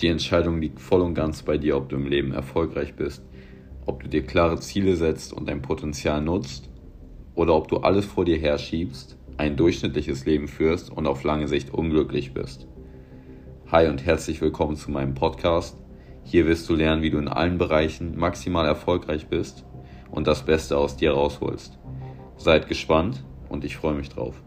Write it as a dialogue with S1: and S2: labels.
S1: Die Entscheidung liegt voll und ganz bei dir, ob du im Leben erfolgreich bist, ob du dir klare Ziele setzt und dein Potenzial nutzt oder ob du alles vor dir herschiebst, ein durchschnittliches Leben führst und auf lange Sicht unglücklich bist. Hi und herzlich willkommen zu meinem Podcast. Hier wirst du lernen, wie du in allen Bereichen maximal erfolgreich bist und das Beste aus dir rausholst. Seid gespannt und ich freue mich drauf.